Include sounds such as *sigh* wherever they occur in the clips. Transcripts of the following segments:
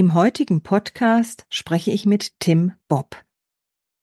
Im heutigen Podcast spreche ich mit Tim Bob.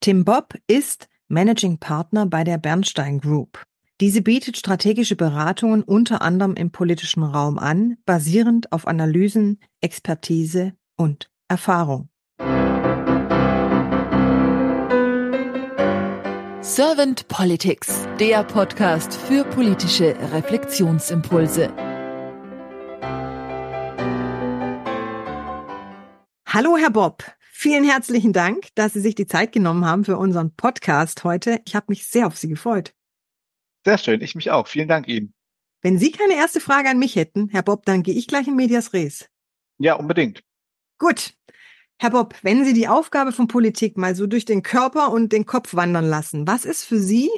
Tim Bob ist Managing Partner bei der Bernstein Group. Diese bietet strategische Beratungen unter anderem im politischen Raum an, basierend auf Analysen, Expertise und Erfahrung. Servant Politics, der Podcast für politische Reflexionsimpulse. Hallo, Herr Bob. Vielen herzlichen Dank, dass Sie sich die Zeit genommen haben für unseren Podcast heute. Ich habe mich sehr auf Sie gefreut. Sehr schön, ich mich auch. Vielen Dank Ihnen. Wenn Sie keine erste Frage an mich hätten, Herr Bob, dann gehe ich gleich in Medias Res. Ja, unbedingt. Gut. Herr Bob, wenn Sie die Aufgabe von Politik mal so durch den Körper und den Kopf wandern lassen, was ist für Sie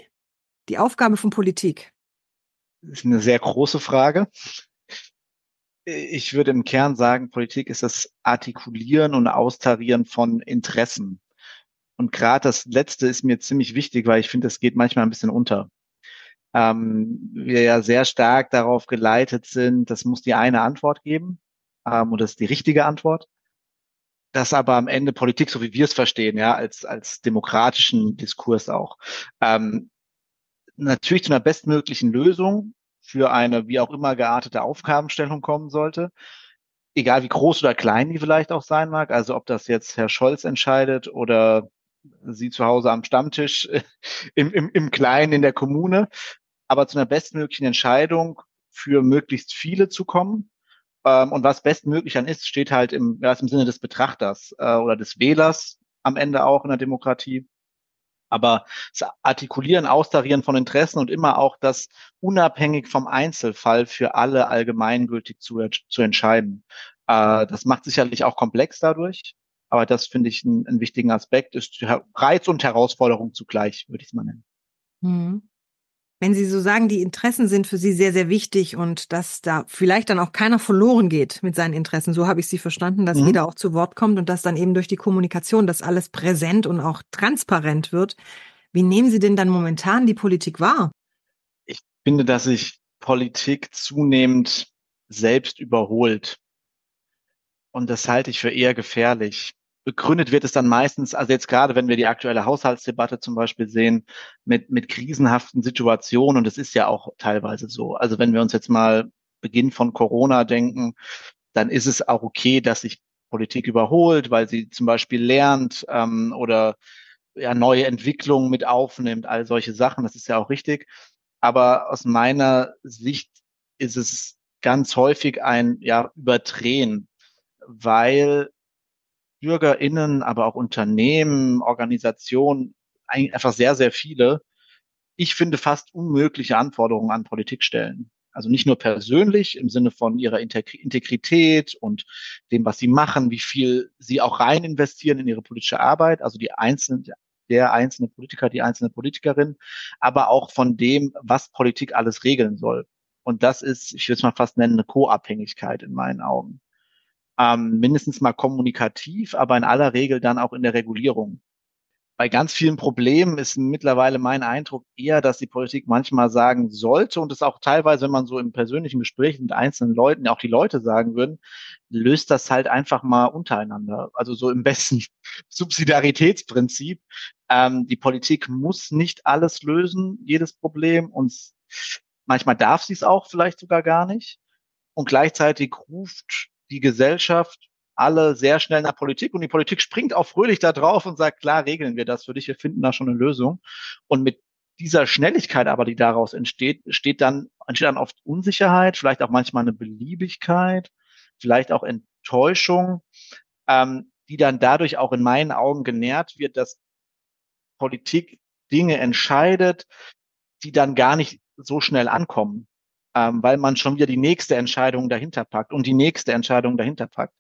die Aufgabe von Politik? Das ist eine sehr große Frage ich würde im Kern sagen, Politik ist das Artikulieren und Austarieren von Interessen. Und gerade das Letzte ist mir ziemlich wichtig, weil ich finde, es geht manchmal ein bisschen unter. Ähm, wir ja sehr stark darauf geleitet sind, das muss die eine Antwort geben ähm, und das ist die richtige Antwort. Das aber am Ende Politik, so wie wir es verstehen, ja, als, als demokratischen Diskurs auch, ähm, natürlich zu einer bestmöglichen Lösung für eine wie auch immer geartete Aufgabenstellung kommen sollte. Egal wie groß oder klein die vielleicht auch sein mag. Also ob das jetzt Herr Scholz entscheidet oder Sie zu Hause am Stammtisch *laughs* im, im, im Kleinen in der Kommune. Aber zu einer bestmöglichen Entscheidung für möglichst viele zu kommen. Ähm, und was bestmöglich dann ist, steht halt im, ja, im Sinne des Betrachters äh, oder des Wählers am Ende auch in der Demokratie aber das Artikulieren, Austarieren von Interessen und immer auch das unabhängig vom Einzelfall für alle allgemeingültig zu, zu entscheiden. Äh, das macht sicherlich auch komplex dadurch, aber das finde ich einen wichtigen Aspekt, ist Reiz und Herausforderung zugleich, würde ich es mal nennen. Mhm wenn Sie so sagen, die Interessen sind für Sie sehr, sehr wichtig und dass da vielleicht dann auch keiner verloren geht mit seinen Interessen. So habe ich Sie verstanden, dass mhm. jeder auch zu Wort kommt und dass dann eben durch die Kommunikation das alles präsent und auch transparent wird. Wie nehmen Sie denn dann momentan die Politik wahr? Ich finde, dass sich Politik zunehmend selbst überholt. Und das halte ich für eher gefährlich begründet wird es dann meistens, also jetzt gerade, wenn wir die aktuelle Haushaltsdebatte zum Beispiel sehen, mit, mit krisenhaften Situationen, und das ist ja auch teilweise so. Also wenn wir uns jetzt mal Beginn von Corona denken, dann ist es auch okay, dass sich Politik überholt, weil sie zum Beispiel lernt ähm, oder ja, neue Entwicklungen mit aufnimmt, all solche Sachen, das ist ja auch richtig. Aber aus meiner Sicht ist es ganz häufig ein ja, Überdrehen, weil BürgerInnen, aber auch Unternehmen, Organisationen, einfach sehr, sehr viele, ich finde fast unmögliche Anforderungen an Politik stellen. Also nicht nur persönlich im Sinne von ihrer Integrität und dem, was sie machen, wie viel sie auch rein investieren in ihre politische Arbeit, also die einzelnen, der einzelne Politiker, die einzelne Politikerin, aber auch von dem, was Politik alles regeln soll. Und das ist, ich würde es mal fast nennen, eine Co-Abhängigkeit in meinen Augen ähm, mindestens mal kommunikativ, aber in aller Regel dann auch in der Regulierung. Bei ganz vielen Problemen ist mittlerweile mein Eindruck eher, dass die Politik manchmal sagen sollte und es auch teilweise, wenn man so im persönlichen Gespräch mit einzelnen Leuten, auch die Leute sagen würden, löst das halt einfach mal untereinander. Also so im besten *laughs* Subsidiaritätsprinzip. Ähm, die Politik muss nicht alles lösen, jedes Problem und manchmal darf sie es auch vielleicht sogar gar nicht. Und gleichzeitig ruft die Gesellschaft alle sehr schnell nach Politik und die Politik springt auch fröhlich da drauf und sagt, klar, regeln wir das für dich, wir finden da schon eine Lösung. Und mit dieser Schnelligkeit aber, die daraus entsteht, steht dann, entsteht dann oft Unsicherheit, vielleicht auch manchmal eine Beliebigkeit, vielleicht auch Enttäuschung, ähm, die dann dadurch auch in meinen Augen genährt wird, dass Politik Dinge entscheidet, die dann gar nicht so schnell ankommen ähm, weil man schon wieder die nächste Entscheidung dahinter packt und die nächste Entscheidung dahinter packt.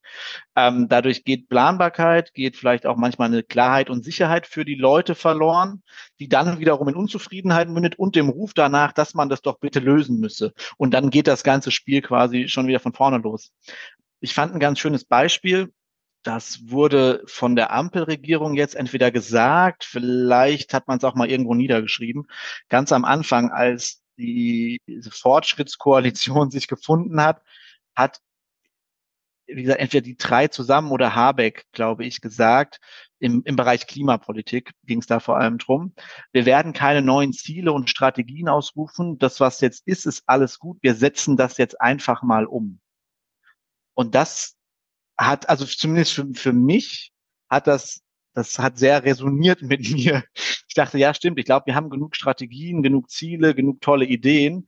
Ähm, dadurch geht Planbarkeit, geht vielleicht auch manchmal eine Klarheit und Sicherheit für die Leute verloren, die dann wiederum in Unzufriedenheit mündet und dem Ruf danach, dass man das doch bitte lösen müsse. Und dann geht das ganze Spiel quasi schon wieder von vorne los. Ich fand ein ganz schönes Beispiel. Das wurde von der Ampelregierung jetzt entweder gesagt, vielleicht hat man es auch mal irgendwo niedergeschrieben. Ganz am Anfang, als die, Fortschrittskoalition *laughs* sich gefunden hat, hat wie gesagt, entweder die drei zusammen oder Habeck, glaube ich, gesagt, im, im Bereich Klimapolitik ging es da vor allem drum. Wir werden keine neuen Ziele und Strategien ausrufen. Das, was jetzt ist, ist alles gut. Wir setzen das jetzt einfach mal um. Und das hat, also zumindest für, für mich, hat das, das hat sehr resoniert mit *laughs* mir. Ich dachte, ja, stimmt. Ich glaube, wir haben genug Strategien, genug Ziele, genug tolle Ideen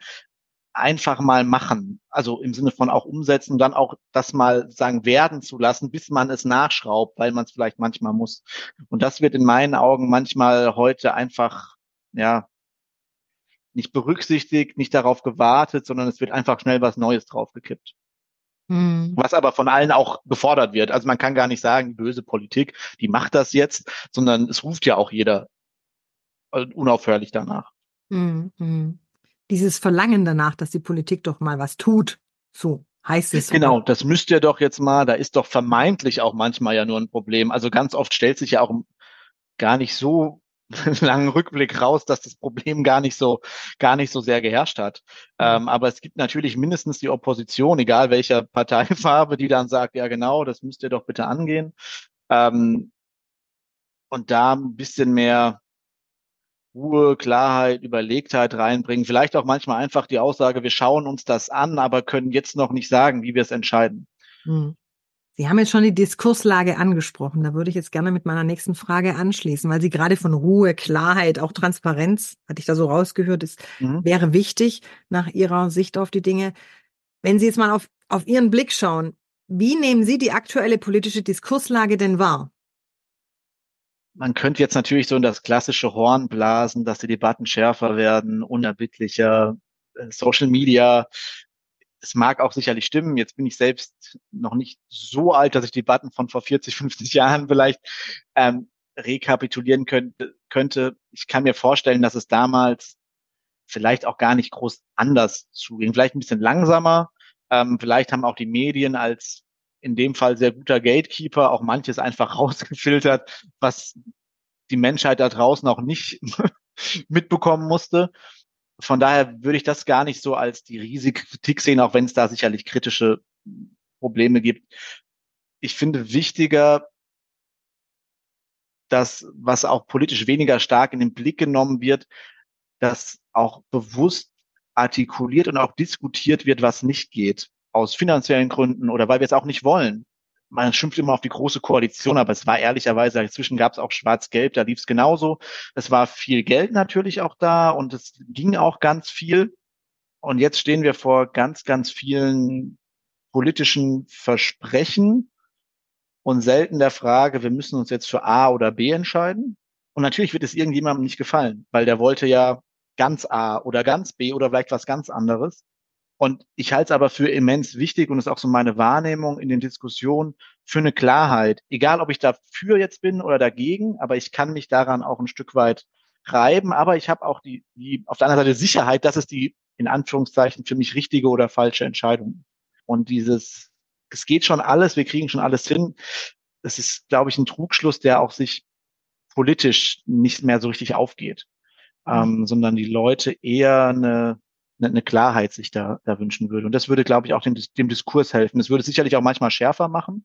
einfach mal machen. Also im Sinne von auch umsetzen, dann auch das mal sagen werden zu lassen, bis man es nachschraubt, weil man es vielleicht manchmal muss. Und das wird in meinen Augen manchmal heute einfach, ja, nicht berücksichtigt, nicht darauf gewartet, sondern es wird einfach schnell was Neues draufgekippt. Hm. Was aber von allen auch gefordert wird. Also man kann gar nicht sagen, böse Politik, die macht das jetzt, sondern es ruft ja auch jeder äh, unaufhörlich danach. Hm, hm dieses Verlangen danach, dass die Politik doch mal was tut. So heißt es. Genau, oder? das müsst ihr doch jetzt mal, da ist doch vermeintlich auch manchmal ja nur ein Problem. Also ganz oft stellt sich ja auch gar nicht so langen Rückblick raus, dass das Problem gar nicht so, gar nicht so sehr geherrscht hat. Mhm. Ähm, aber es gibt natürlich mindestens die Opposition, egal welcher *laughs* Parteifarbe, die dann sagt, ja genau, das müsst ihr doch bitte angehen. Ähm, und da ein bisschen mehr Ruhe, Klarheit, Überlegtheit reinbringen. Vielleicht auch manchmal einfach die Aussage, wir schauen uns das an, aber können jetzt noch nicht sagen, wie wir es entscheiden. Hm. Sie haben jetzt schon die Diskurslage angesprochen. Da würde ich jetzt gerne mit meiner nächsten Frage anschließen, weil Sie gerade von Ruhe, Klarheit, auch Transparenz, hatte ich da so rausgehört, ist, mhm. wäre wichtig nach Ihrer Sicht auf die Dinge. Wenn Sie jetzt mal auf, auf Ihren Blick schauen, wie nehmen Sie die aktuelle politische Diskurslage denn wahr? man könnte jetzt natürlich so in das klassische Horn blasen, dass die Debatten schärfer werden, unerbittlicher, äh, Social Media. Es mag auch sicherlich stimmen. Jetzt bin ich selbst noch nicht so alt, dass ich Debatten von vor 40, 50 Jahren vielleicht ähm, rekapitulieren könnte, könnte. Ich kann mir vorstellen, dass es damals vielleicht auch gar nicht groß anders zuging. Vielleicht ein bisschen langsamer. Ähm, vielleicht haben auch die Medien als in dem Fall sehr guter Gatekeeper auch manches einfach *laughs* rausgefiltert, was die Menschheit da draußen auch nicht *laughs* mitbekommen musste. Von daher würde ich das gar nicht so als die riesige Kritik sehen, auch wenn es da sicherlich kritische Probleme gibt. Ich finde wichtiger, dass was auch politisch weniger stark in den Blick genommen wird, dass auch bewusst artikuliert und auch diskutiert wird, was nicht geht aus finanziellen Gründen oder weil wir es auch nicht wollen. Man schimpft immer auf die große Koalition, aber es war ehrlicherweise, inzwischen gab es auch Schwarz-Gelb, da lief es genauso. Es war viel Geld natürlich auch da und es ging auch ganz viel. Und jetzt stehen wir vor ganz, ganz vielen politischen Versprechen und selten der Frage, wir müssen uns jetzt für A oder B entscheiden. Und natürlich wird es irgendjemandem nicht gefallen, weil der wollte ja ganz A oder ganz B oder vielleicht was ganz anderes. Und ich halte es aber für immens wichtig und ist auch so meine Wahrnehmung in den Diskussionen für eine Klarheit. Egal, ob ich dafür jetzt bin oder dagegen, aber ich kann mich daran auch ein Stück weit reiben. Aber ich habe auch die, die auf der anderen Seite Sicherheit, dass es die in Anführungszeichen für mich richtige oder falsche Entscheidung. Und dieses, es geht schon alles, wir kriegen schon alles hin. Das ist, glaube ich, ein Trugschluss, der auch sich politisch nicht mehr so richtig aufgeht, mhm. ähm, sondern die Leute eher eine eine Klarheit sich da, da wünschen würde. Und das würde, glaube ich, auch dem, dem Diskurs helfen. Es würde sicherlich auch manchmal schärfer machen,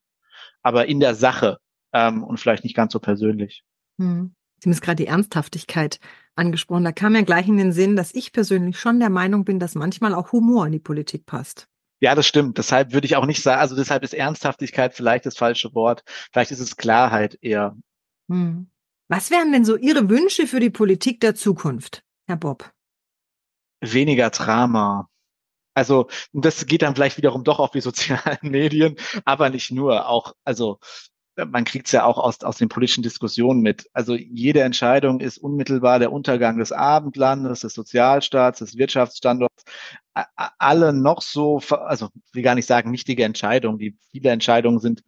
aber in der Sache ähm, und vielleicht nicht ganz so persönlich. Hm. Sie haben jetzt gerade die Ernsthaftigkeit angesprochen. Da kam mir gleich in den Sinn, dass ich persönlich schon der Meinung bin, dass manchmal auch Humor in die Politik passt. Ja, das stimmt. Deshalb würde ich auch nicht sagen, also deshalb ist Ernsthaftigkeit vielleicht das falsche Wort. Vielleicht ist es Klarheit eher. Hm. Was wären denn so Ihre Wünsche für die Politik der Zukunft, Herr Bob? Weniger Drama. Also das geht dann vielleicht wiederum doch auf die sozialen *laughs* Medien, aber nicht nur. Auch also man kriegt es ja auch aus, aus den politischen Diskussionen mit. Also jede Entscheidung ist unmittelbar der Untergang des Abendlandes, des Sozialstaats, des Wirtschaftsstandorts. Alle noch so, also will gar nicht sagen wichtige Entscheidungen. Die viele Entscheidungen sind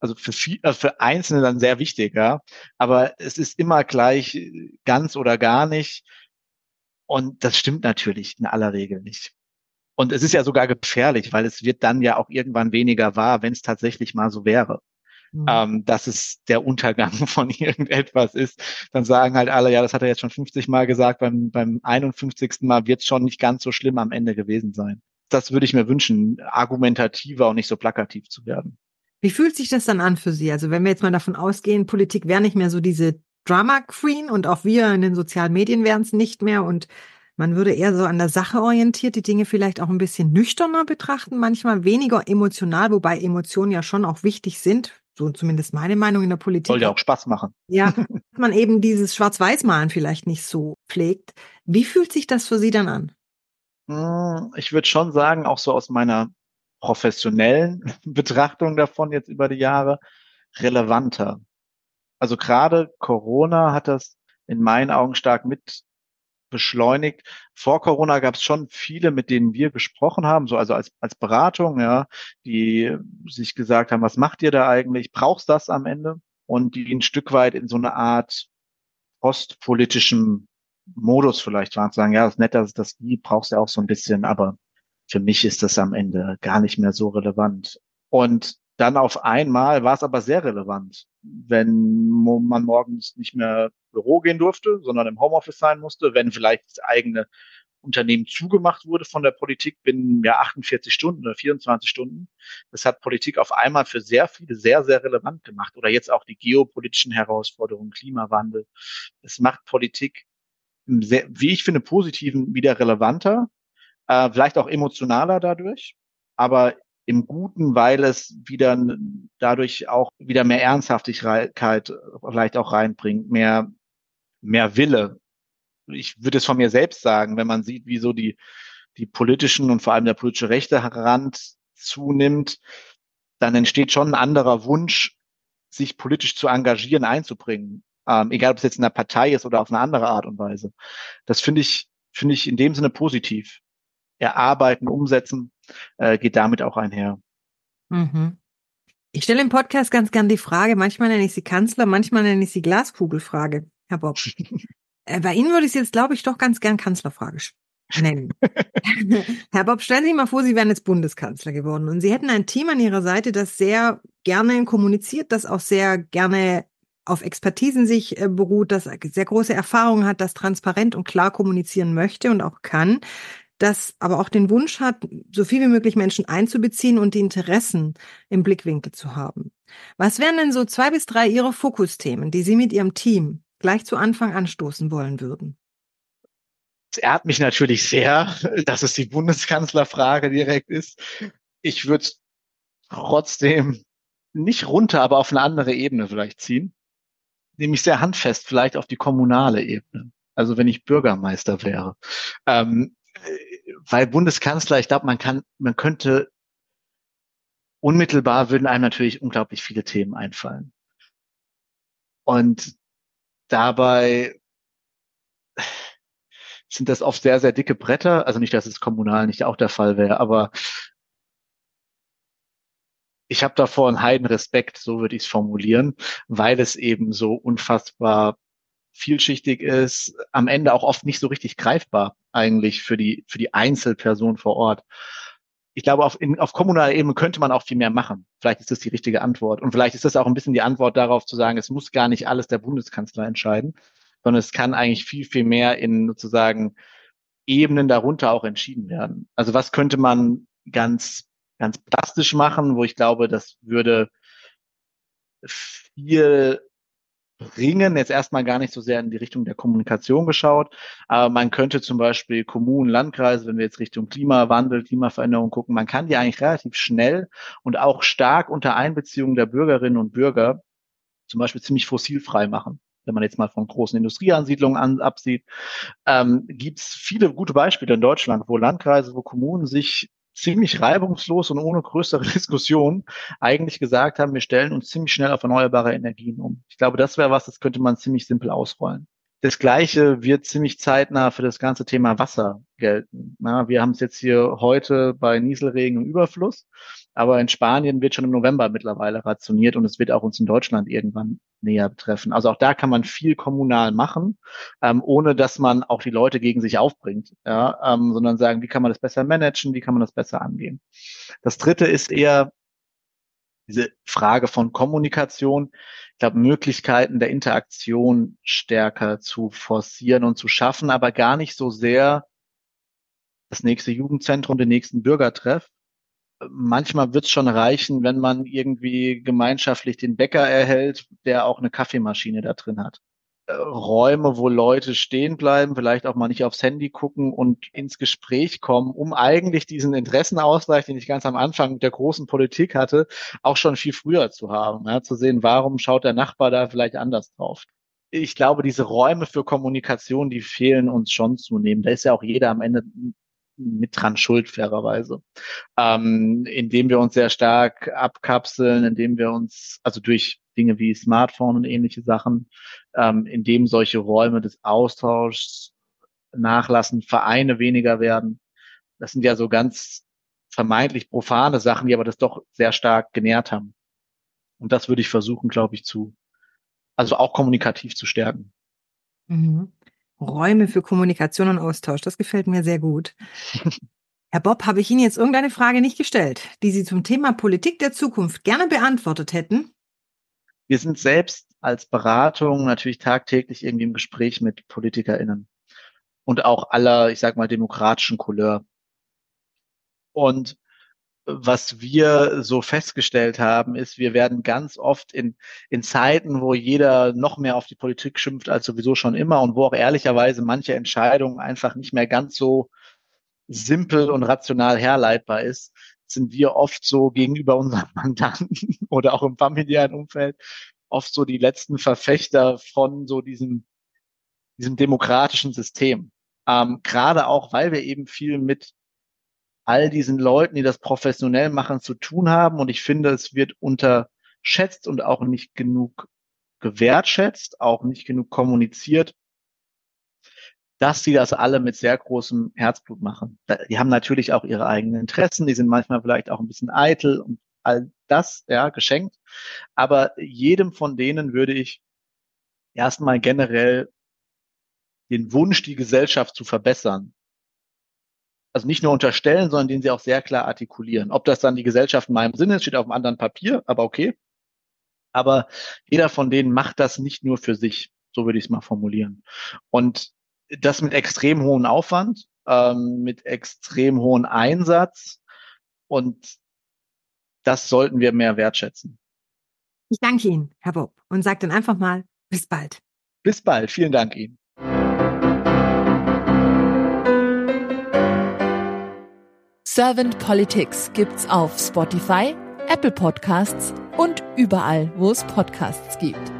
also für, viel, äh, für Einzelne dann sehr wichtig, ja. Aber es ist immer gleich ganz oder gar nicht. Und das stimmt natürlich in aller Regel nicht. Und es ist ja sogar gefährlich, weil es wird dann ja auch irgendwann weniger wahr, wenn es tatsächlich mal so wäre. Mhm. Ähm, dass es der Untergang *laughs* von irgendetwas ist, dann sagen halt alle, ja, das hat er jetzt schon 50 Mal gesagt, beim, beim 51. Mal wird es schon nicht ganz so schlimm am Ende gewesen sein. Das würde ich mir wünschen, argumentativer und nicht so plakativ zu werden. Wie fühlt sich das dann an für Sie? Also wenn wir jetzt mal davon ausgehen, Politik wäre nicht mehr so diese Drama Queen und auch wir in den sozialen Medien wären es nicht mehr und man würde eher so an der Sache orientiert die Dinge vielleicht auch ein bisschen nüchterner betrachten, manchmal weniger emotional, wobei Emotionen ja schon auch wichtig sind. So zumindest meine Meinung in der Politik. Soll ja auch Spaß machen. Ja, *laughs* man eben dieses Schwarz-Weiß-Malen vielleicht nicht so pflegt. Wie fühlt sich das für Sie dann an? Hm, ich würde schon sagen, auch so aus meiner professionellen *laughs* Betrachtung davon jetzt über die Jahre, relevanter. Also gerade Corona hat das in meinen Augen stark mit beschleunigt. Vor Corona gab es schon viele, mit denen wir gesprochen haben, so also als, als Beratung, ja, die sich gesagt haben, was macht ihr da eigentlich? Brauchst das am Ende? Und die ein Stück weit in so eine Art postpolitischem Modus vielleicht waren, zu sagen, ja, das ist nett, dass es das gibt, brauchst du auch so ein bisschen, aber für mich ist das am Ende gar nicht mehr so relevant. Und dann auf einmal war es aber sehr relevant, wenn man morgens nicht mehr Büro gehen durfte, sondern im Homeoffice sein musste, wenn vielleicht das eigene Unternehmen zugemacht wurde von der Politik binnen ja 48 Stunden oder 24 Stunden. Das hat Politik auf einmal für sehr viele sehr, sehr relevant gemacht. Oder jetzt auch die geopolitischen Herausforderungen, Klimawandel. Es macht Politik, sehr, wie ich finde, positiven wieder relevanter, äh, vielleicht auch emotionaler dadurch. Aber im Guten, weil es wieder dadurch auch wieder mehr Ernsthaftigkeit vielleicht auch reinbringt, mehr, mehr Wille. Ich würde es von mir selbst sagen, wenn man sieht, wie so die, die politischen und vor allem der politische rechte Rand zunimmt, dann entsteht schon ein anderer Wunsch, sich politisch zu engagieren, einzubringen. Ähm, egal, ob es jetzt in der Partei ist oder auf eine andere Art und Weise. Das finde ich, finde ich in dem Sinne positiv. Erarbeiten, umsetzen äh, geht damit auch einher. Mhm. Ich stelle im Podcast ganz gern die Frage, manchmal nenne ich sie Kanzler, manchmal nenne ich sie Glaskugelfrage, Herr Bob. *laughs* äh, bei Ihnen würde ich es jetzt, glaube ich, doch ganz gern Kanzlerfrage nennen. *laughs* Herr Bob, stellen Sie sich mal vor, Sie wären jetzt Bundeskanzler geworden und Sie hätten ein Team an Ihrer Seite, das sehr gerne kommuniziert, das auch sehr gerne auf Expertisen sich äh, beruht, das sehr große Erfahrung hat, das transparent und klar kommunizieren möchte und auch kann das aber auch den Wunsch hat, so viel wie möglich Menschen einzubeziehen und die Interessen im Blickwinkel zu haben. Was wären denn so zwei bis drei Ihre Fokusthemen, die Sie mit Ihrem Team gleich zu Anfang anstoßen wollen würden? Es ehrt mich natürlich sehr, dass es die Bundeskanzlerfrage direkt ist. Ich würde trotzdem nicht runter, aber auf eine andere Ebene vielleicht ziehen. Nämlich sehr handfest, vielleicht auf die kommunale Ebene. Also wenn ich Bürgermeister wäre. Ähm, weil Bundeskanzler, ich glaube, man kann, man könnte unmittelbar würden einem natürlich unglaublich viele Themen einfallen. Und dabei sind das oft sehr, sehr dicke Bretter. Also nicht, dass es kommunal nicht auch der Fall wäre, aber ich habe davor einen heiden Respekt, so würde ich es formulieren, weil es eben so unfassbar vielschichtig ist, am Ende auch oft nicht so richtig greifbar eigentlich für die, für die Einzelperson vor Ort. Ich glaube, auf, in, auf kommunaler Ebene könnte man auch viel mehr machen. Vielleicht ist das die richtige Antwort. Und vielleicht ist das auch ein bisschen die Antwort darauf zu sagen, es muss gar nicht alles der Bundeskanzler entscheiden, sondern es kann eigentlich viel, viel mehr in sozusagen Ebenen darunter auch entschieden werden. Also was könnte man ganz, ganz plastisch machen, wo ich glaube, das würde viel bringen. Jetzt erstmal gar nicht so sehr in die Richtung der Kommunikation geschaut, aber man könnte zum Beispiel Kommunen, Landkreise, wenn wir jetzt Richtung Klimawandel, Klimaveränderung gucken, man kann die eigentlich relativ schnell und auch stark unter Einbeziehung der Bürgerinnen und Bürger zum Beispiel ziemlich fossilfrei machen wenn man jetzt mal von großen Industrieansiedlungen an, absieht, ähm, gibt es viele gute Beispiele in Deutschland, wo Landkreise, wo Kommunen sich ziemlich reibungslos und ohne größere *laughs* Diskussion eigentlich gesagt haben, wir stellen uns ziemlich schnell auf erneuerbare Energien um. Ich glaube, das wäre was, das könnte man ziemlich simpel ausrollen. Das Gleiche wird ziemlich zeitnah für das ganze Thema Wasser gelten. Na, wir haben es jetzt hier heute bei Nieselregen im Überfluss, aber in Spanien wird schon im November mittlerweile rationiert und es wird auch uns in Deutschland irgendwann näher betreffen. Also auch da kann man viel kommunal machen, ähm, ohne dass man auch die Leute gegen sich aufbringt, ja, ähm, sondern sagen, wie kann man das besser managen, wie kann man das besser angehen. Das Dritte ist eher diese Frage von Kommunikation, ich glaube, Möglichkeiten der Interaktion stärker zu forcieren und zu schaffen, aber gar nicht so sehr das nächste Jugendzentrum, den nächsten Bürgertreff, manchmal wird es schon reichen, wenn man irgendwie gemeinschaftlich den Bäcker erhält, der auch eine Kaffeemaschine da drin hat. Räume, wo Leute stehen bleiben, vielleicht auch mal nicht aufs Handy gucken und ins Gespräch kommen, um eigentlich diesen Interessenausgleich, den ich ganz am Anfang mit der großen Politik hatte, auch schon viel früher zu haben. Ja, zu sehen, warum schaut der Nachbar da vielleicht anders drauf. Ich glaube, diese Räume für Kommunikation, die fehlen uns schon zunehmend. Da ist ja auch jeder am Ende mit dran schuld, fairerweise. Ähm, indem wir uns sehr stark abkapseln, indem wir uns, also durch Dinge wie Smartphone und ähnliche Sachen, ähm, indem solche Räume des Austauschs nachlassen, Vereine weniger werden. Das sind ja so ganz vermeintlich profane Sachen, die aber das doch sehr stark genährt haben. Und das würde ich versuchen, glaube ich, zu, also auch kommunikativ zu stärken. Mhm. Räume für Kommunikation und Austausch. Das gefällt mir sehr gut. *laughs* Herr Bob, habe ich Ihnen jetzt irgendeine Frage nicht gestellt, die Sie zum Thema Politik der Zukunft gerne beantwortet hätten? Wir sind selbst als Beratung natürlich tagtäglich irgendwie im Gespräch mit PolitikerInnen und auch aller, ich sag mal, demokratischen Couleur. Und was wir so festgestellt haben, ist, wir werden ganz oft in, in Zeiten, wo jeder noch mehr auf die Politik schimpft als sowieso schon immer und wo auch ehrlicherweise manche Entscheidungen einfach nicht mehr ganz so simpel und rational herleitbar ist, sind wir oft so gegenüber unseren *laughs* Mandanten oder auch im familiären Umfeld oft so die letzten Verfechter von so diesem, diesem demokratischen System. Ähm, Gerade auch, weil wir eben viel mit all diesen Leuten, die das professionell machen, zu tun haben. Und ich finde, es wird unterschätzt und auch nicht genug gewertschätzt, auch nicht genug kommuniziert, dass sie das alle mit sehr großem Herzblut machen. Die haben natürlich auch ihre eigenen Interessen, die sind manchmal vielleicht auch ein bisschen eitel und all das, ja, geschenkt. Aber jedem von denen würde ich erstmal generell den Wunsch, die Gesellschaft zu verbessern, also nicht nur unterstellen, sondern den sie auch sehr klar artikulieren. Ob das dann die Gesellschaft in meinem Sinne ist, steht auf einem anderen Papier, aber okay. Aber jeder von denen macht das nicht nur für sich, so würde ich es mal formulieren. Und das mit extrem hohem Aufwand, ähm, mit extrem hohem Einsatz und das sollten wir mehr wertschätzen. Ich danke Ihnen, Herr Bob, und sage dann einfach mal bis bald. Bis bald. Vielen Dank Ihnen. Servant Politics gibt's auf Spotify, Apple Podcasts und überall, wo es Podcasts gibt.